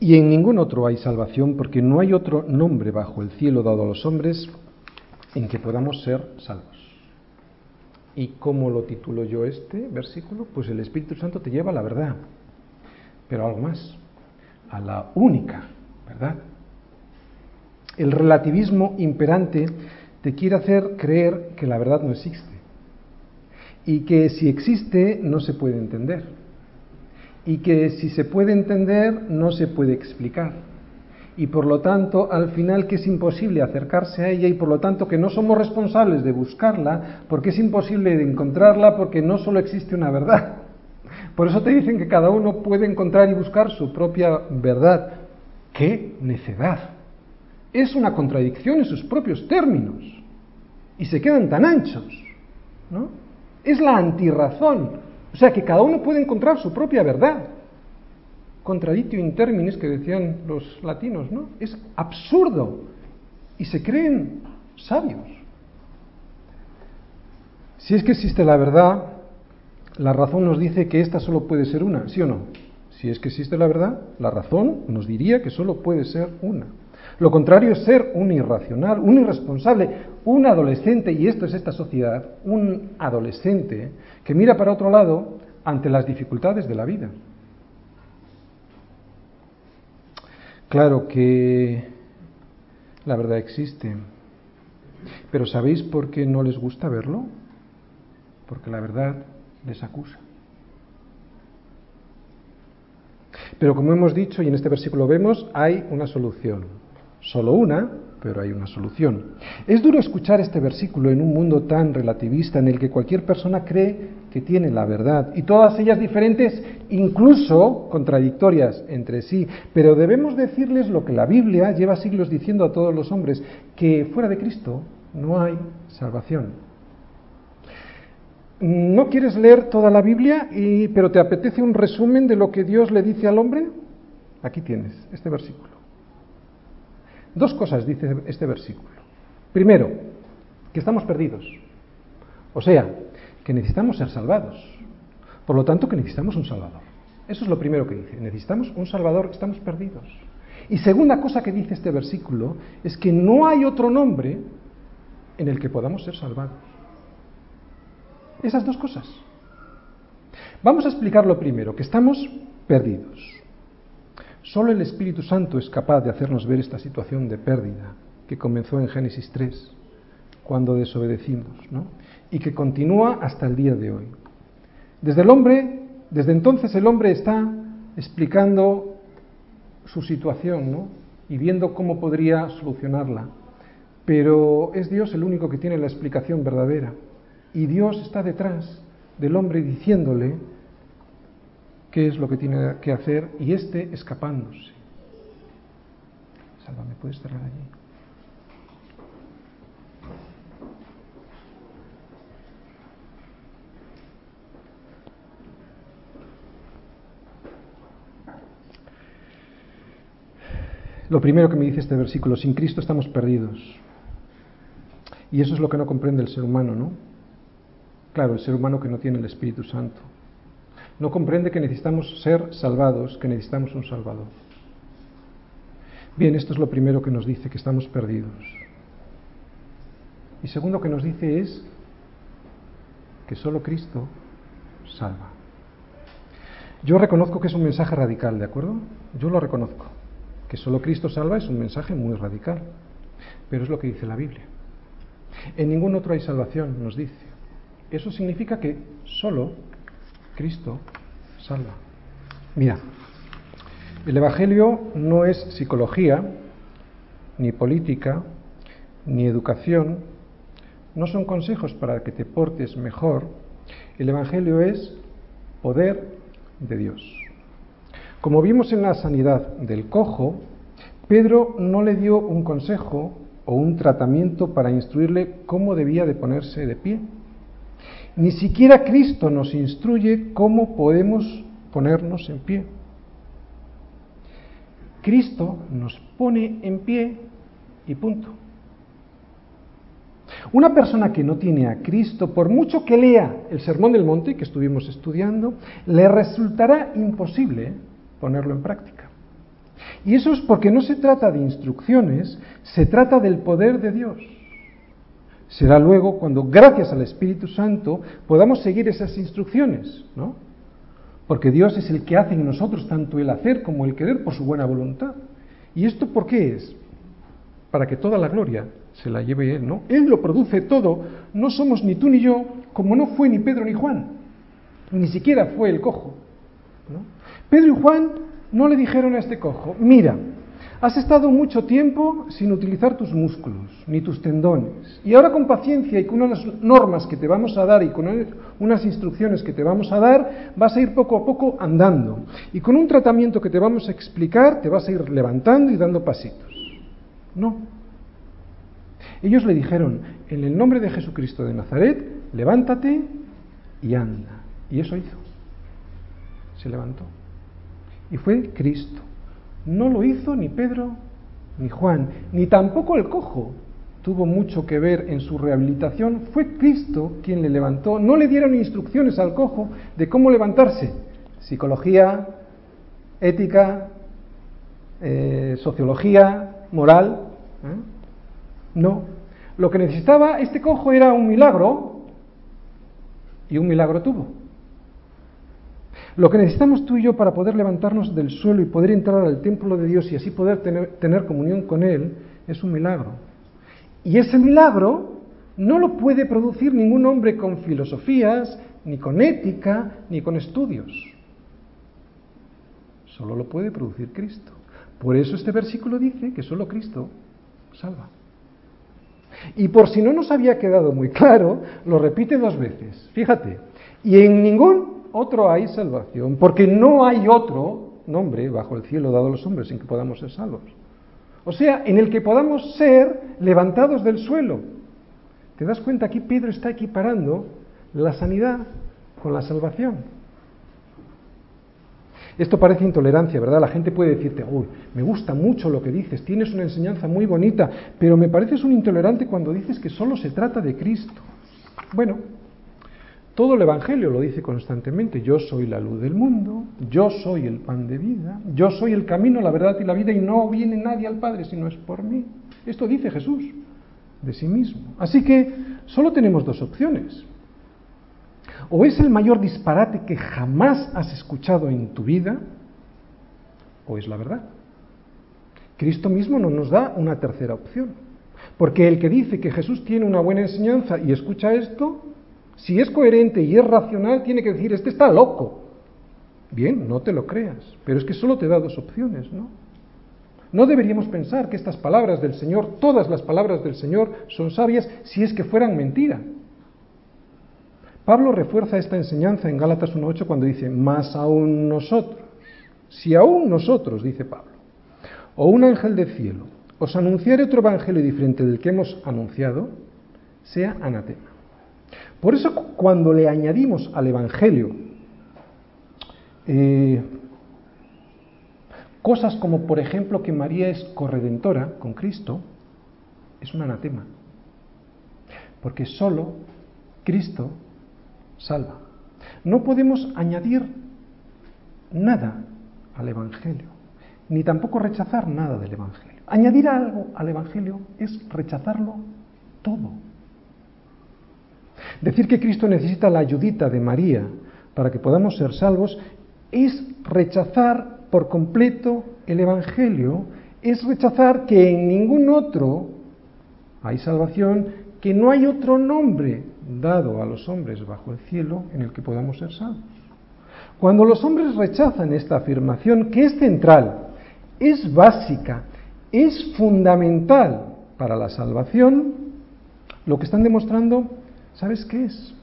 Y en ningún otro hay salvación, porque no hay otro nombre bajo el cielo dado a los hombres en que podamos ser salvos. ¿Y cómo lo titulo yo este versículo? Pues el Espíritu Santo te lleva a la verdad, pero algo más, a la única verdad. El relativismo imperante te quiere hacer creer que la verdad no existe y que si existe no se puede entender y que si se puede entender no se puede explicar. Y por lo tanto, al final que es imposible acercarse a ella y por lo tanto que no somos responsables de buscarla, porque es imposible de encontrarla porque no solo existe una verdad. Por eso te dicen que cada uno puede encontrar y buscar su propia verdad. ¡Qué necedad! Es una contradicción en sus propios términos. Y se quedan tan anchos. ¿no? Es la antirrazón o sea que cada uno puede encontrar su propia verdad. Contradictio in terminis que decían los latinos, ¿no? Es absurdo. Y se creen sabios. Si es que existe la verdad, la razón nos dice que esta solo puede ser una, ¿sí o no? Si es que existe la verdad, la razón nos diría que solo puede ser una. Lo contrario es ser un irracional, un irresponsable, un adolescente, y esto es esta sociedad, un adolescente que mira para otro lado ante las dificultades de la vida. Claro que la verdad existe, pero ¿sabéis por qué no les gusta verlo? Porque la verdad les acusa. Pero como hemos dicho y en este versículo vemos, hay una solución. Solo una, pero hay una solución. Es duro escuchar este versículo en un mundo tan relativista en el que cualquier persona cree que tiene la verdad y todas ellas diferentes, incluso contradictorias entre sí. Pero debemos decirles lo que la Biblia lleva siglos diciendo a todos los hombres, que fuera de Cristo no hay salvación. ¿No quieres leer toda la Biblia, y, pero te apetece un resumen de lo que Dios le dice al hombre? Aquí tienes este versículo. Dos cosas dice este versículo. Primero, que estamos perdidos. O sea, que necesitamos ser salvados. Por lo tanto, que necesitamos un Salvador. Eso es lo primero que dice. Necesitamos un Salvador, estamos perdidos. Y segunda cosa que dice este versículo es que no hay otro nombre en el que podamos ser salvados. Esas dos cosas. Vamos a explicar lo primero, que estamos perdidos. Solo el Espíritu Santo es capaz de hacernos ver esta situación de pérdida que comenzó en Génesis 3, cuando desobedecimos, ¿no? y que continúa hasta el día de hoy. Desde el hombre, desde entonces el hombre está explicando su situación, ¿no? y viendo cómo podría solucionarla. Pero es Dios el único que tiene la explicación verdadera. Y Dios está detrás del hombre diciéndole qué es lo que tiene que hacer y este escapándose. Salva, ¿me puedes cerrar allí? Lo primero que me dice este versículo, sin Cristo estamos perdidos. Y eso es lo que no comprende el ser humano, ¿no? Claro, el ser humano que no tiene el Espíritu Santo no comprende que necesitamos ser salvados, que necesitamos un Salvador. Bien, esto es lo primero que nos dice, que estamos perdidos. Y segundo que nos dice es que solo Cristo salva. Yo reconozco que es un mensaje radical, ¿de acuerdo? Yo lo reconozco. Que solo Cristo salva es un mensaje muy radical. Pero es lo que dice la Biblia. En ningún otro hay salvación, nos dice. Eso significa que solo Cristo salva. Mira, el Evangelio no es psicología, ni política, ni educación, no son consejos para que te portes mejor. El Evangelio es poder de Dios. Como vimos en la sanidad del cojo, Pedro no le dio un consejo o un tratamiento para instruirle cómo debía de ponerse de pie. Ni siquiera Cristo nos instruye cómo podemos ponernos en pie. Cristo nos pone en pie y punto. Una persona que no tiene a Cristo, por mucho que lea el Sermón del Monte que estuvimos estudiando, le resultará imposible ponerlo en práctica. Y eso es porque no se trata de instrucciones, se trata del poder de Dios. Será luego cuando, gracias al Espíritu Santo, podamos seguir esas instrucciones, ¿no? Porque Dios es el que hace en nosotros tanto el hacer como el querer por su buena voluntad. ¿Y esto por qué es? Para que toda la gloria se la lleve Él, ¿no? Él lo produce todo, no somos ni tú ni yo, como no fue ni Pedro ni Juan, ni siquiera fue el cojo. ¿no? Pedro y Juan no le dijeron a este cojo, mira, has estado mucho tiempo sin utilizar tus músculos, ni tus tendones, y ahora con paciencia y con unas normas que te vamos a dar y con unas instrucciones que te vamos a dar, vas a ir poco a poco andando. Y con un tratamiento que te vamos a explicar, te vas a ir levantando y dando pasitos. No, ellos le dijeron, en el nombre de Jesucristo de Nazaret, levántate y anda. Y eso hizo. Se levantó. Y fue Cristo. No lo hizo ni Pedro ni Juan, ni tampoco el cojo. Tuvo mucho que ver en su rehabilitación. Fue Cristo quien le levantó. No le dieron instrucciones al cojo de cómo levantarse. Psicología, ética, eh, sociología, moral. ¿eh? No. Lo que necesitaba este cojo era un milagro y un milagro tuvo. Lo que necesitamos tú y yo para poder levantarnos del suelo y poder entrar al templo de Dios y así poder tener, comunión con Él es un milagro. Y ese milagro no lo puede producir ningún hombre con filosofías, ni con ética, ni con estudios. Solo lo puede producir Cristo. Por eso este versículo dice que solo Cristo salva. Y por si no nos había quedado muy claro, lo repite dos veces. Fíjate, y en ningún otro hay salvación, porque no hay otro nombre bajo el cielo dado a los hombres en que podamos ser salvos. O sea, en el que podamos ser levantados del suelo. ¿Te das cuenta? Aquí Pedro está equiparando la sanidad con la salvación. Esto parece intolerancia, ¿verdad? La gente puede decirte, uy, me gusta mucho lo que dices, tienes una enseñanza muy bonita, pero me pareces un intolerante cuando dices que solo se trata de Cristo. Bueno, todo el Evangelio lo dice constantemente, yo soy la luz del mundo, yo soy el pan de vida, yo soy el camino, la verdad y la vida, y no viene nadie al Padre si no es por mí. Esto dice Jesús de sí mismo. Así que solo tenemos dos opciones. O es el mayor disparate que jamás has escuchado en tu vida, o es la verdad. Cristo mismo no nos da una tercera opción. Porque el que dice que Jesús tiene una buena enseñanza y escucha esto, si es coherente y es racional, tiene que decir, este está loco. Bien, no te lo creas, pero es que solo te da dos opciones, ¿no? No deberíamos pensar que estas palabras del Señor, todas las palabras del Señor, son sabias si es que fueran mentira. Pablo refuerza esta enseñanza en Gálatas 1.8 cuando dice, más aún nosotros, si aún nosotros, dice Pablo, o un ángel del cielo, os anunciare otro evangelio diferente del que hemos anunciado, sea anatema. Por eso cuando le añadimos al evangelio eh, cosas como por ejemplo que María es corredentora con Cristo, es un anatema. Porque solo Cristo salva. No podemos añadir nada al Evangelio, ni tampoco rechazar nada del Evangelio. Añadir algo al Evangelio es rechazarlo todo. Decir que Cristo necesita la ayudita de María para que podamos ser salvos es rechazar por completo el Evangelio, es rechazar que en ningún otro hay salvación, que no hay otro nombre dado a los hombres bajo el cielo en el que podamos ser salvos. Cuando los hombres rechazan esta afirmación, que es central, es básica, es fundamental para la salvación, lo que están demostrando, ¿sabes qué es?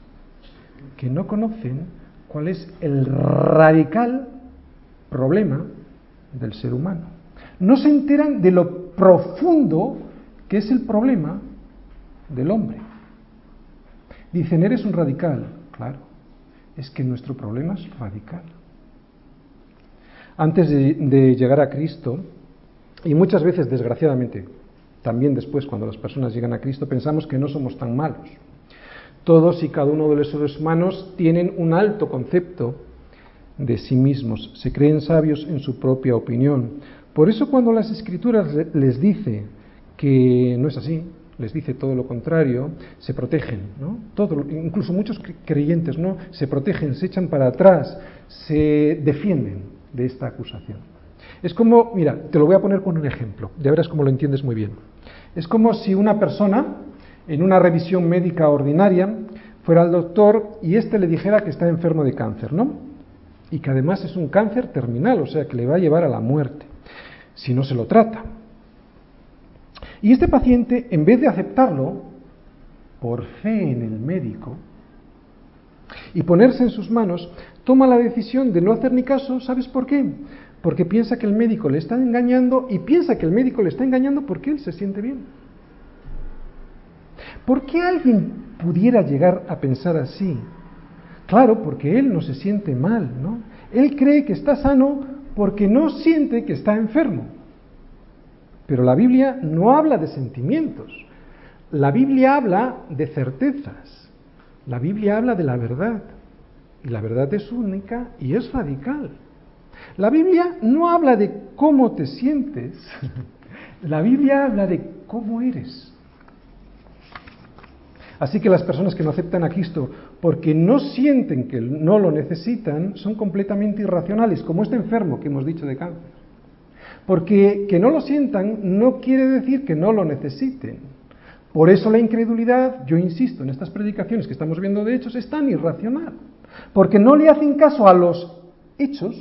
Que no conocen cuál es el radical problema del ser humano. No se enteran de lo profundo que es el problema del hombre. Dicen, eres un radical. Claro, es que nuestro problema es radical. Antes de, llegar a Cristo, y muchas veces, desgraciadamente, también después, cuando las personas llegan a Cristo, pensamos que no somos tan malos. Todos y cada uno de los seres humanos tienen un alto concepto de sí mismos, se creen sabios en su propia opinión. Por eso cuando las escrituras les dice que no es así, les dice todo lo contrario, se protegen, ¿no? Todo, incluso muchos creyentes, ¿no? Se protegen, se echan para atrás, se defienden de esta acusación. Es como, mira, te lo voy a poner con un ejemplo, de verás cómo lo entiendes muy bien. Es como si una persona en una revisión médica ordinaria fuera al doctor y éste le dijera que está enfermo de cáncer, ¿no? Y que además es un cáncer terminal, o sea, que le va a llevar a la muerte si no se lo trata. Y este paciente, en vez de aceptarlo, por fe en el médico, y ponerse en sus manos, toma la decisión de no hacer ni caso, ¿sabes por qué? Porque piensa que el médico le está engañando y piensa que el médico le está engañando porque él se siente bien. ¿Por qué alguien pudiera llegar a pensar así? Claro, porque él no se siente mal, ¿no? Él cree que está sano porque no siente que está enfermo. Pero la Biblia no habla de sentimientos. La Biblia habla de certezas. La Biblia habla de la verdad. Y la verdad es única y es radical. La Biblia no habla de cómo te sientes. La Biblia habla de cómo eres. Así que las personas que no aceptan a Cristo porque no sienten que no lo necesitan son completamente irracionales, como este enfermo que hemos dicho de cáncer. Porque que no lo sientan no quiere decir que no lo necesiten. Por eso la incredulidad, yo insisto, en estas predicaciones que estamos viendo de hechos, es tan irracional. Porque no le hacen caso a los hechos,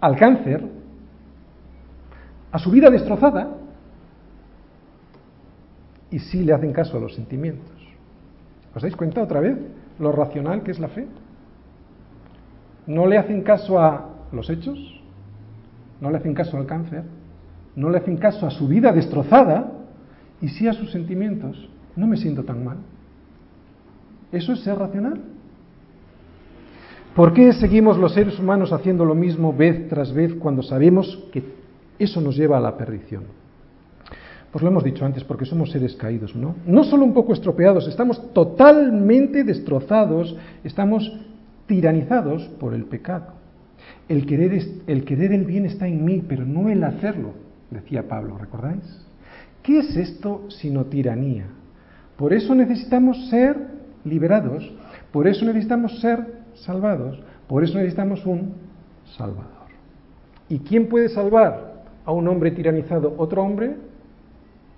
al cáncer, a su vida destrozada, y sí le hacen caso a los sentimientos. ¿Os dais cuenta otra vez lo racional que es la fe? No le hacen caso a los hechos, no le hacen caso al cáncer, no le hacen caso a su vida destrozada y sí a sus sentimientos. No me siento tan mal. ¿Eso es ser racional? ¿Por qué seguimos los seres humanos haciendo lo mismo vez tras vez cuando sabemos que eso nos lleva a la perdición? Pues lo hemos dicho antes, porque somos seres caídos, ¿no? No solo un poco estropeados, estamos totalmente destrozados, estamos tiranizados por el pecado. El querer, el querer el bien está en mí, pero no el hacerlo, decía Pablo, ¿recordáis? ¿Qué es esto sino tiranía? Por eso necesitamos ser liberados, por eso necesitamos ser salvados, por eso necesitamos un Salvador. ¿Y quién puede salvar a un hombre tiranizado? ¿Otro hombre?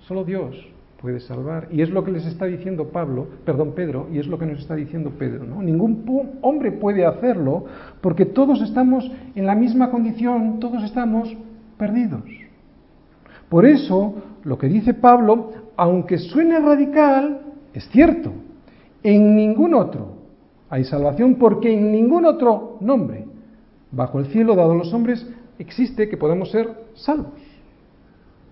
Solo Dios puede salvar. Y es lo que les está diciendo Pablo, perdón, Pedro, y es lo que nos está diciendo Pedro, ¿no? Ningún hombre puede hacerlo porque todos estamos en la misma condición, todos estamos perdidos. Por eso, lo que dice Pablo, aunque suene radical, es cierto. En ningún otro hay salvación porque en ningún otro nombre bajo el cielo dado a los hombres existe que podamos ser salvos.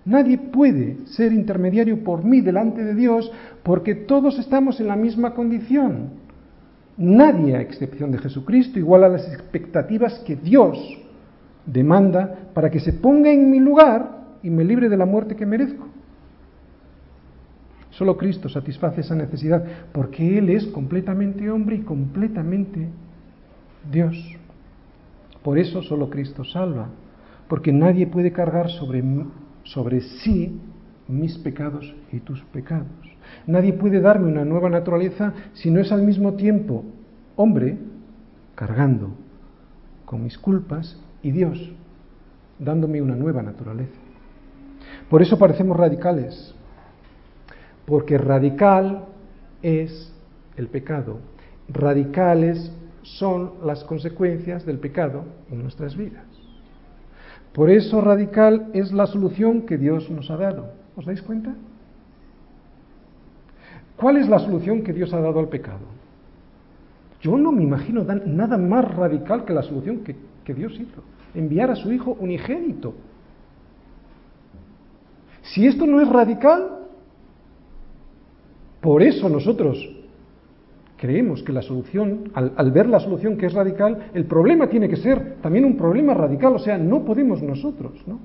Nadie puede ser intermediario por mí delante de Dios porque todos estamos en la misma condición. Nadie, a excepción de Jesucristo, iguala las expectativas que Dios demanda para que se ponga en mi lugar y me libre de la muerte que merezco. Solo Cristo satisface esa necesidad porque Él es completamente hombre y completamente Dios. Por eso solo Cristo salva, porque nadie puede cargar sobre sobre sí mis pecados y tus pecados. Nadie puede darme una nueva naturaleza si no es al mismo tiempo hombre cargando con mis culpas y Dios dándome una nueva naturaleza. Por eso parecemos radicales, porque radical es el pecado, radicales son las consecuencias del pecado en nuestras vidas. Por eso radical es la solución que Dios nos ha dado. ¿Os dais cuenta? ¿Cuál es la solución que Dios ha dado al pecado? Yo no me imagino nada más radical que la solución que, Dios hizo. Enviar a su Hijo unigénito Si esto no es radical, por eso nosotros creemos que la solución, al, ver la solución que es radical, el problema tiene que ser también un problema radical, o sea, no podemos nosotros, ¿no?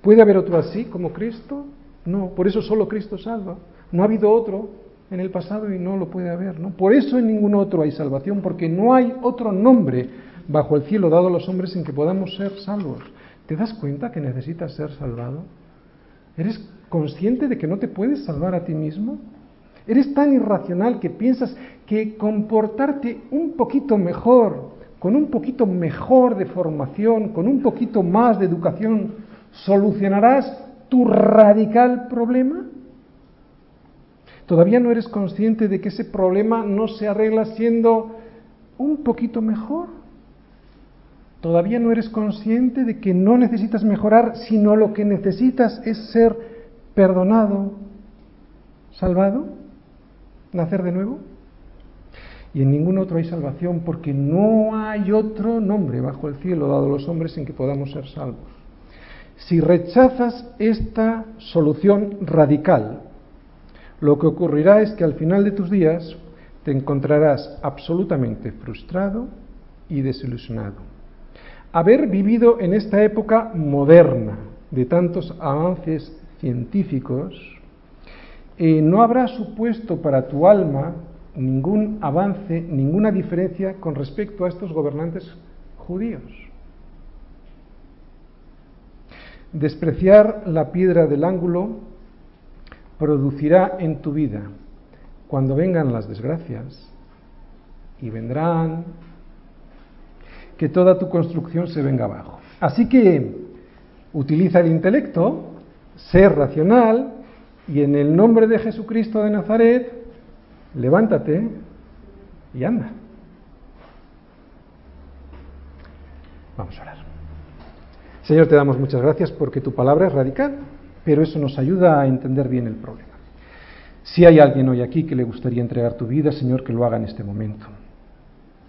¿Puede haber otro así como Cristo? No, por eso solo Cristo salva. No ha habido otro en el pasado y no lo puede haber, ¿no? Por eso en ningún otro hay salvación, porque no hay otro nombre bajo el cielo dado a los hombres en que podamos ser salvos. ¿Te das cuenta que necesitas ser salvado? ¿Eres consciente de que no te puedes salvar a ti mismo? ¿Eres tan irracional que piensas que comportarte un poquito mejor, con un poquito mejor de formación, con un poquito más de educación, solucionarás tu radical problema? ¿Todavía no eres consciente de que ese problema no se arregla siendo un poquito mejor? ¿Todavía no eres consciente de que no necesitas mejorar, sino lo que necesitas es ser perdonado, salvado, nacer de nuevo? Y en ningún otro hay salvación porque no hay otro nombre bajo el cielo dado a los hombres en que podamos ser salvos. Si rechazas esta solución radical, lo que ocurrirá es que al final de tus días te encontrarás absolutamente frustrado y desilusionado haber vivido en esta época moderna de tantos avances científicos eh, no habrá supuesto para tu alma ningún avance, ninguna diferencia con respecto a estos gobernantes judíos. Despreciar la piedra del ángulo producirá en tu vida, cuando vengan las desgracias, y vendrán que toda tu construcción se venga abajo. Así que utiliza el intelecto, sé racional y en el nombre de Jesucristo de Nazaret, levántate y anda. Vamos a orar. Señor, te damos muchas gracias porque tu palabra es radical, pero eso nos ayuda a entender bien el problema. Si hay alguien hoy aquí que le gustaría entregar tu vida, Señor, que lo haga en este momento.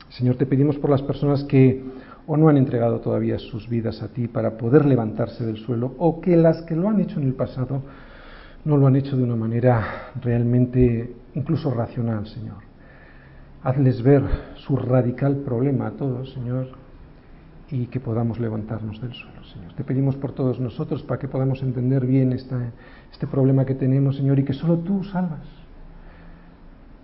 Señor, te pedimos por las personas que o no han entregado todavía sus vidas a ti para poder levantarse del suelo, o que las que lo han hecho en el pasado no lo han hecho de una manera realmente incluso racional, Señor. Hazles ver su radical problema a todos, Señor, y que podamos levantarnos del suelo, Señor. Te pedimos por todos nosotros para que podamos entender bien este problema que tenemos, Señor, y que solo tú salvas.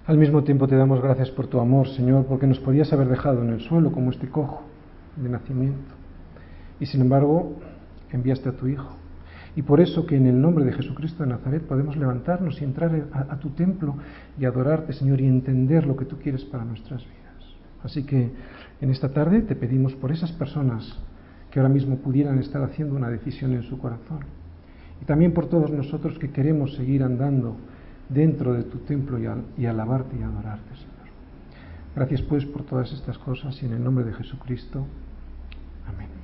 Al mismo tiempo te damos gracias por tu amor, Señor, porque nos podías haber dejado en el suelo como este cojo de nacimiento. Y sin embargo, enviaste a tu Hijo. Y por eso que en el nombre de Jesucristo de Nazaret podemos levantarnos y entrar a, tu templo y adorarte, Señor, y entender lo que tú quieres para nuestras vidas. Así que en esta tarde te pedimos por esas personas que ahora mismo pudieran estar haciendo una decisión en su corazón. Y también por todos nosotros que queremos seguir andando dentro de tu templo y, alabarte y adorarte, Señor. Gracias pues por todas estas cosas y en el nombre de Jesucristo. Amén.